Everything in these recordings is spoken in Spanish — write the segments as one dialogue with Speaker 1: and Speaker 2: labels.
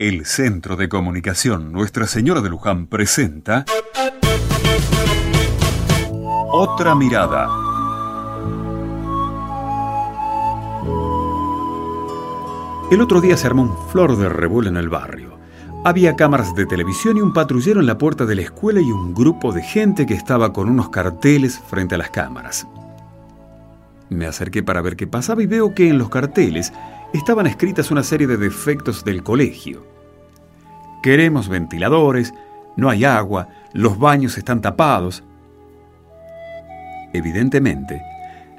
Speaker 1: El Centro de Comunicación Nuestra Señora de Luján presenta Otra Mirada. El otro día se armó un flor de revuelo en el barrio. Había cámaras de televisión y un patrullero en la puerta de la escuela y un grupo de gente que estaba con unos carteles frente a las cámaras. Me acerqué para ver qué pasaba y veo que en los carteles estaban escritas una serie de defectos del colegio. Queremos ventiladores, no hay agua, los baños están tapados. Evidentemente,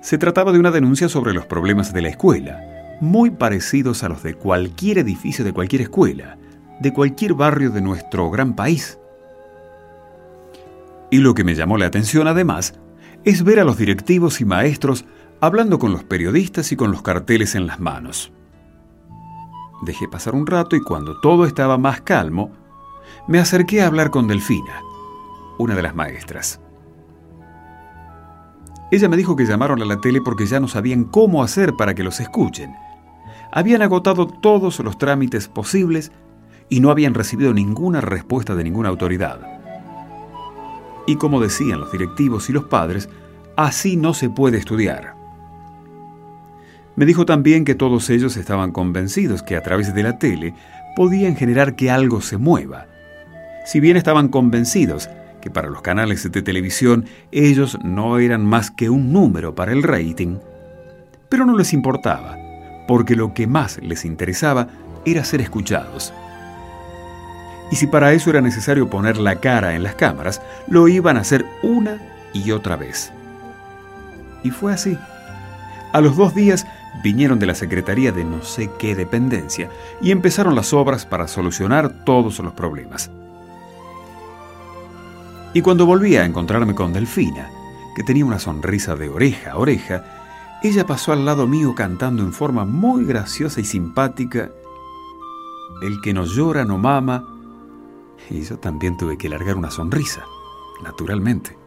Speaker 1: se trataba de una denuncia sobre los problemas de la escuela, muy parecidos a los de cualquier edificio de cualquier escuela, de cualquier barrio de nuestro gran país. Y lo que me llamó la atención además es ver a los directivos y maestros hablando con los periodistas y con los carteles en las manos. Dejé pasar un rato y cuando todo estaba más calmo, me acerqué a hablar con Delfina, una de las maestras. Ella me dijo que llamaron a la tele porque ya no sabían cómo hacer para que los escuchen. Habían agotado todos los trámites posibles y no habían recibido ninguna respuesta de ninguna autoridad. Y como decían los directivos y los padres, así no se puede estudiar. Me dijo también que todos ellos estaban convencidos que a través de la tele podían generar que algo se mueva. Si bien estaban convencidos que para los canales de televisión ellos no eran más que un número para el rating, pero no les importaba, porque lo que más les interesaba era ser escuchados. Y si para eso era necesario poner la cara en las cámaras, lo iban a hacer una y otra vez. Y fue así. A los dos días vinieron de la Secretaría de no sé qué dependencia y empezaron las obras para solucionar todos los problemas. Y cuando volví a encontrarme con Delfina, que tenía una sonrisa de oreja a oreja, ella pasó al lado mío cantando en forma muy graciosa y simpática, El que no llora no mama, y yo también tuve que largar una sonrisa, naturalmente.